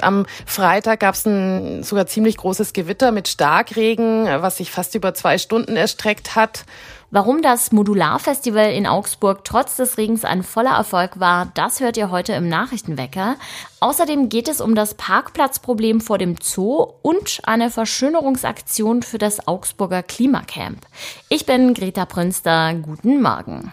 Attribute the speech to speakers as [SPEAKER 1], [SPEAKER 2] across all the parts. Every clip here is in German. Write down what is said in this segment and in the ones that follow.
[SPEAKER 1] Am Freitag gab es ein sogar ziemlich großes Gewitter mit Starkregen, was sich fast über zwei Stunden erstreckt hat.
[SPEAKER 2] Warum das Modularfestival in Augsburg trotz des Regens ein voller Erfolg war, das hört ihr heute im Nachrichtenwecker. Außerdem geht es um das Parkplatzproblem vor dem Zoo und eine Verschönerungsaktion für das Augsburger Klimacamp. Ich bin Greta Prünster. Guten Morgen.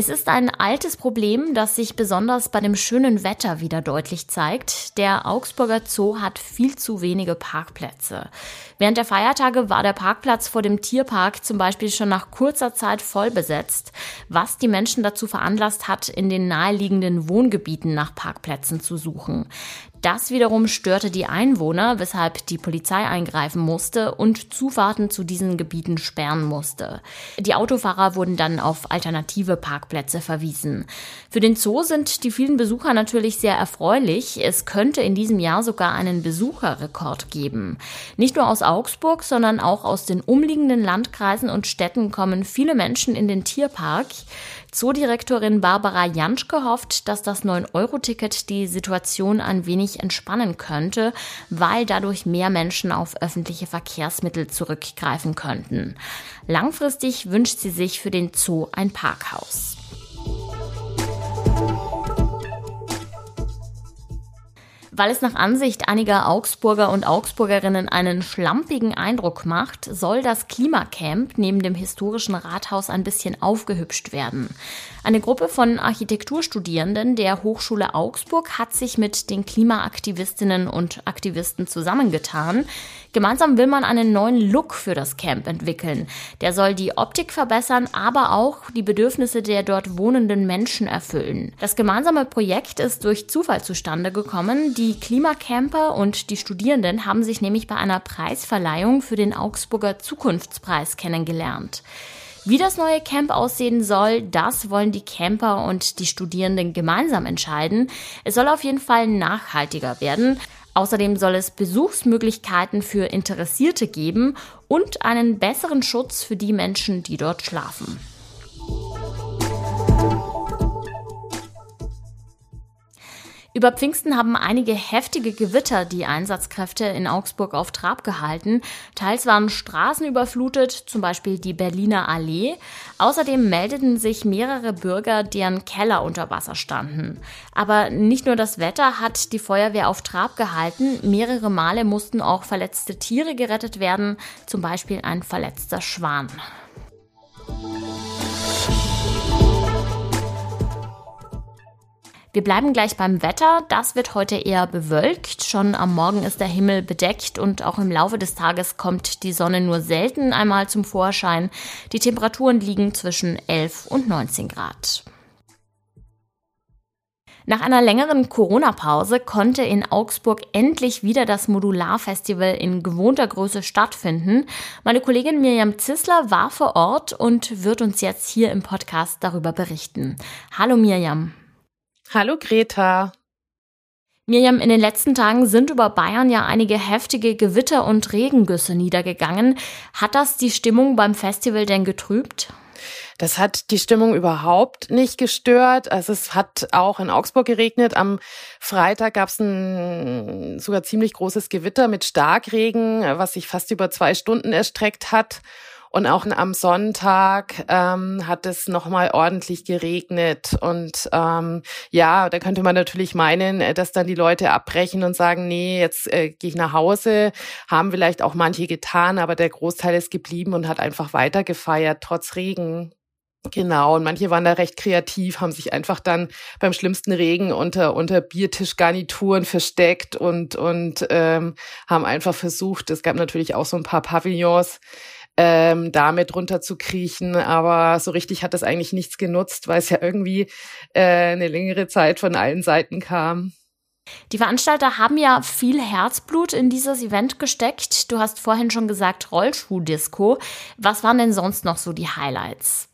[SPEAKER 2] Es ist ein altes Problem, das sich besonders bei dem schönen Wetter wieder deutlich zeigt. Der Augsburger Zoo hat viel zu wenige Parkplätze. Während der Feiertage war der Parkplatz vor dem Tierpark zum Beispiel schon nach kurzer Zeit voll besetzt, was die Menschen dazu veranlasst hat, in den naheliegenden Wohngebieten nach Parkplätzen zu suchen. Das wiederum störte die Einwohner, weshalb die Polizei eingreifen musste und Zufahrten zu diesen Gebieten sperren musste. Die Autofahrer wurden dann auf alternative Parkplätze verwiesen. Für den Zoo sind die vielen Besucher natürlich sehr erfreulich. Es könnte in diesem Jahr sogar einen Besucherrekord geben. Nicht nur aus Augsburg, sondern auch aus den umliegenden Landkreisen und Städten kommen viele Menschen in den Tierpark. Zoodirektorin Barbara Janschke hofft, dass das 9-Euro-Ticket die Situation ein wenig entspannen könnte, weil dadurch mehr Menschen auf öffentliche Verkehrsmittel zurückgreifen könnten. Langfristig wünscht sie sich für den Zoo ein Parkhaus. Weil es nach Ansicht einiger Augsburger und Augsburgerinnen einen schlampigen Eindruck macht, soll das Klimacamp neben dem historischen Rathaus ein bisschen aufgehübscht werden. Eine Gruppe von Architekturstudierenden der Hochschule Augsburg hat sich mit den Klimaaktivistinnen und Aktivisten zusammengetan. Gemeinsam will man einen neuen Look für das Camp entwickeln. Der soll die Optik verbessern, aber auch die Bedürfnisse der dort wohnenden Menschen erfüllen. Das gemeinsame Projekt ist durch Zufall zustande gekommen. Die Klimacamper und die Studierenden haben sich nämlich bei einer Preisverleihung für den Augsburger Zukunftspreis kennengelernt. Wie das neue Camp aussehen soll, das wollen die Camper und die Studierenden gemeinsam entscheiden. Es soll auf jeden Fall nachhaltiger werden. Außerdem soll es Besuchsmöglichkeiten für Interessierte geben und einen besseren Schutz für die Menschen, die dort schlafen. Über Pfingsten haben einige heftige Gewitter die Einsatzkräfte in Augsburg auf Trab gehalten. Teils waren Straßen überflutet, zum Beispiel die Berliner Allee. Außerdem meldeten sich mehrere Bürger, deren Keller unter Wasser standen. Aber nicht nur das Wetter hat die Feuerwehr auf Trab gehalten. Mehrere Male mussten auch verletzte Tiere gerettet werden, zum Beispiel ein verletzter Schwan. Wir bleiben gleich beim Wetter. Das wird heute eher bewölkt. Schon am Morgen ist der Himmel bedeckt und auch im Laufe des Tages kommt die Sonne nur selten einmal zum Vorschein. Die Temperaturen liegen zwischen 11 und 19 Grad. Nach einer längeren Corona-Pause konnte in Augsburg endlich wieder das Modularfestival in gewohnter Größe stattfinden. Meine Kollegin Mirjam Zissler war vor Ort und wird uns jetzt hier im Podcast darüber berichten. Hallo Mirjam.
[SPEAKER 1] Hallo Greta.
[SPEAKER 2] Mirjam, in den letzten Tagen sind über Bayern ja einige heftige Gewitter und Regengüsse niedergegangen. Hat das die Stimmung beim Festival denn getrübt?
[SPEAKER 1] Das hat die Stimmung überhaupt nicht gestört. Also es hat auch in Augsburg geregnet. Am Freitag gab es ein sogar ziemlich großes Gewitter mit Starkregen, was sich fast über zwei Stunden erstreckt hat. Und auch am Sonntag ähm, hat es nochmal ordentlich geregnet. Und ähm, ja, da könnte man natürlich meinen, äh, dass dann die Leute abbrechen und sagen, nee, jetzt äh, gehe ich nach Hause. Haben vielleicht auch manche getan, aber der Großteil ist geblieben und hat einfach weiter gefeiert, trotz Regen. Genau, und manche waren da recht kreativ, haben sich einfach dann beim schlimmsten Regen unter, unter Biertischgarnituren versteckt und, und ähm, haben einfach versucht, es gab natürlich auch so ein paar Pavillons, ähm, damit runterzukriechen. Aber so richtig hat das eigentlich nichts genutzt, weil es ja irgendwie äh, eine längere Zeit von allen Seiten kam.
[SPEAKER 2] Die Veranstalter haben ja viel Herzblut in dieses Event gesteckt. Du hast vorhin schon gesagt Rollschuhdisco. Was waren denn sonst noch so die Highlights?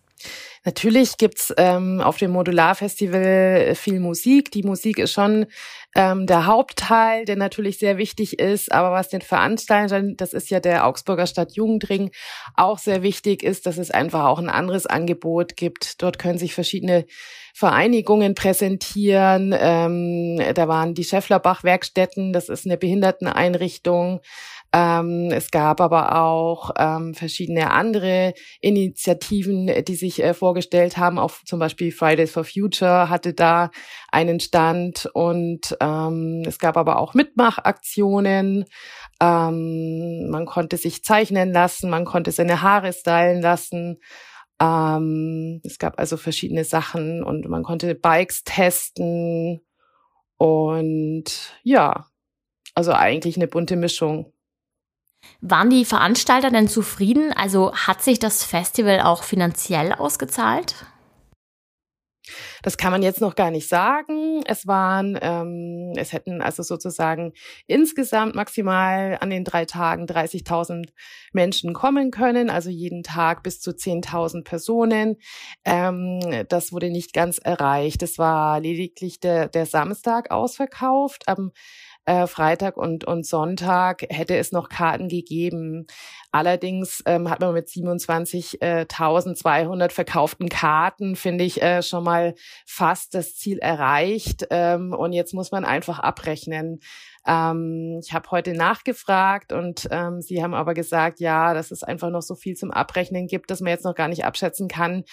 [SPEAKER 1] Natürlich gibt's ähm, auf dem Modularfestival viel Musik. Die Musik ist schon ähm, der Hauptteil, der natürlich sehr wichtig ist. Aber was den Veranstaltern, das ist ja der Augsburger Stadtjugendring, auch sehr wichtig ist, dass es einfach auch ein anderes Angebot gibt. Dort können sich verschiedene Vereinigungen präsentieren. Ähm, da waren die Schäfflerbach-Werkstätten, das ist eine Behinderteneinrichtung. Ähm, es gab aber auch ähm, verschiedene andere Initiativen, die sich äh, vorgestellt haben. Auch zum Beispiel Fridays for Future hatte da einen Stand und ähm, es gab aber auch Mitmachaktionen. Ähm, man konnte sich zeichnen lassen, man konnte seine Haare stylen lassen. Ähm, es gab also verschiedene Sachen und man konnte Bikes testen und ja, also eigentlich eine bunte Mischung.
[SPEAKER 2] Waren die Veranstalter denn zufrieden? Also hat sich das Festival auch finanziell ausgezahlt?
[SPEAKER 1] Das kann man jetzt noch gar nicht sagen. Es waren, ähm, es hätten also sozusagen insgesamt maximal an den drei Tagen 30.000 Menschen kommen können, also jeden Tag bis zu 10.000 Personen. Ähm, das wurde nicht ganz erreicht. Es war lediglich der, der Samstag ausverkauft. Am äh, Freitag und, und Sonntag hätte es noch Karten gegeben. Allerdings ähm, hat man mit 27.200 verkauften Karten, finde ich, äh, schon mal fast das Ziel erreicht. Ähm, und jetzt muss man einfach abrechnen. Ähm, ich habe heute nachgefragt und ähm, sie haben aber gesagt, ja, dass es einfach noch so viel zum Abrechnen gibt, dass man jetzt noch gar nicht abschätzen kann,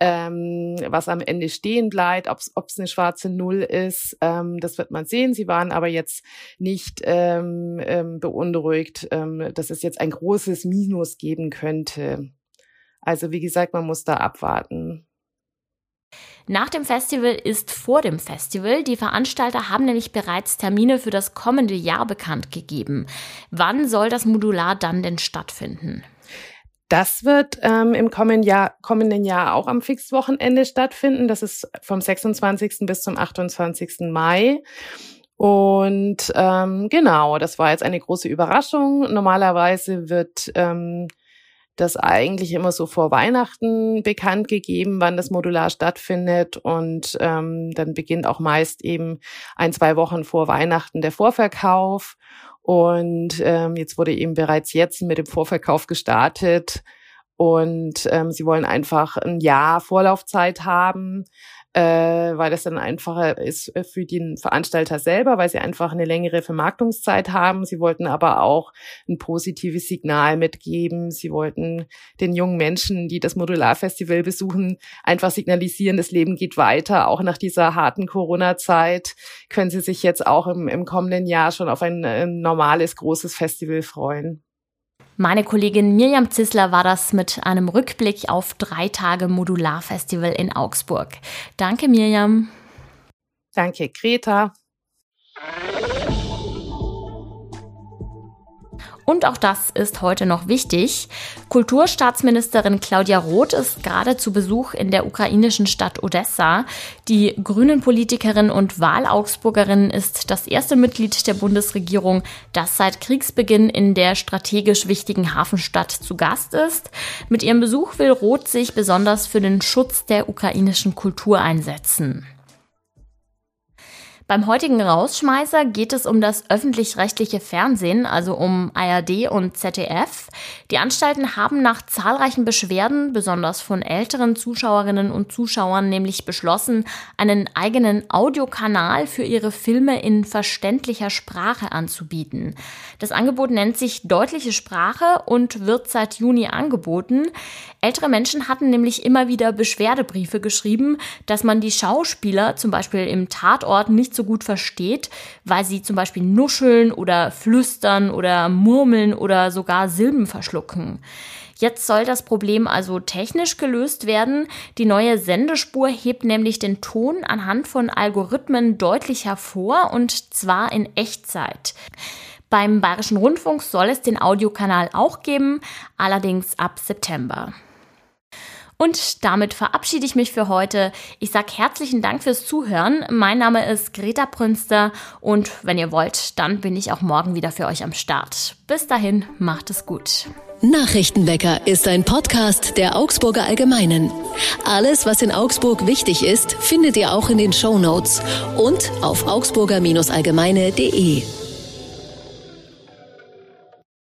[SPEAKER 1] ähm, was am Ende stehen bleibt, ob es eine schwarze Null ist. Ähm, das wird man sehen. Sie waren aber jetzt nicht ähm, ähm, beunruhigt, ähm, dass es jetzt ein großes Minus geben könnte. Also wie gesagt, man muss da abwarten.
[SPEAKER 2] Nach dem Festival ist vor dem Festival. Die Veranstalter haben nämlich bereits Termine für das kommende Jahr bekannt gegeben. Wann soll das Modular dann denn stattfinden?
[SPEAKER 1] Das wird ähm, im kommenden Jahr, kommenden Jahr auch am Fixwochenende stattfinden. Das ist vom 26. bis zum 28. Mai. Und ähm, genau, das war jetzt eine große Überraschung. Normalerweise wird ähm, das eigentlich immer so vor Weihnachten bekannt gegeben, wann das Modular stattfindet. Und ähm, dann beginnt auch meist eben ein, zwei Wochen vor Weihnachten der Vorverkauf. Und ähm, jetzt wurde eben bereits jetzt mit dem Vorverkauf gestartet. Und ähm, sie wollen einfach ein Jahr Vorlaufzeit haben, äh, weil das dann einfacher ist äh, für den Veranstalter selber, weil sie einfach eine längere Vermarktungszeit haben. Sie wollten aber auch ein positives Signal mitgeben. Sie wollten den jungen Menschen, die das Modularfestival besuchen, einfach signalisieren, das Leben geht weiter. Auch nach dieser harten Corona-Zeit können sie sich jetzt auch im, im kommenden Jahr schon auf ein, ein normales, großes Festival freuen.
[SPEAKER 2] Meine Kollegin Mirjam Zissler war das mit einem Rückblick auf drei Tage Modularfestival in Augsburg. Danke, Mirjam.
[SPEAKER 1] Danke, Greta.
[SPEAKER 2] Und auch das ist heute noch wichtig. Kulturstaatsministerin Claudia Roth ist gerade zu Besuch in der ukrainischen Stadt Odessa. Die Grünen-Politikerin und Wahlaugsburgerin ist das erste Mitglied der Bundesregierung, das seit Kriegsbeginn in der strategisch wichtigen Hafenstadt zu Gast ist. Mit ihrem Besuch will Roth sich besonders für den Schutz der ukrainischen Kultur einsetzen. Beim heutigen Rausschmeißer geht es um das öffentlich-rechtliche Fernsehen, also um ARD und ZDF. Die Anstalten haben nach zahlreichen Beschwerden, besonders von älteren Zuschauerinnen und Zuschauern, nämlich beschlossen, einen eigenen Audiokanal für ihre Filme in verständlicher Sprache anzubieten. Das Angebot nennt sich Deutliche Sprache und wird seit Juni angeboten. Ältere Menschen hatten nämlich immer wieder Beschwerdebriefe geschrieben, dass man die Schauspieler zum Beispiel im Tatort nicht so so gut versteht, weil sie zum Beispiel nuscheln oder flüstern oder murmeln oder sogar Silben verschlucken. Jetzt soll das Problem also technisch gelöst werden. Die neue Sendespur hebt nämlich den Ton anhand von Algorithmen deutlich hervor und zwar in Echtzeit. Beim Bayerischen Rundfunk soll es den Audiokanal auch geben, allerdings ab September. Und damit verabschiede ich mich für heute. Ich sage herzlichen Dank fürs Zuhören. Mein Name ist Greta Prünster und wenn ihr wollt, dann bin ich auch morgen wieder für euch am Start. Bis dahin, macht es gut.
[SPEAKER 3] Nachrichtenwecker ist ein Podcast der Augsburger Allgemeinen. Alles, was in Augsburg wichtig ist, findet ihr auch in den Show Notes und auf augsburger-allgemeine.de.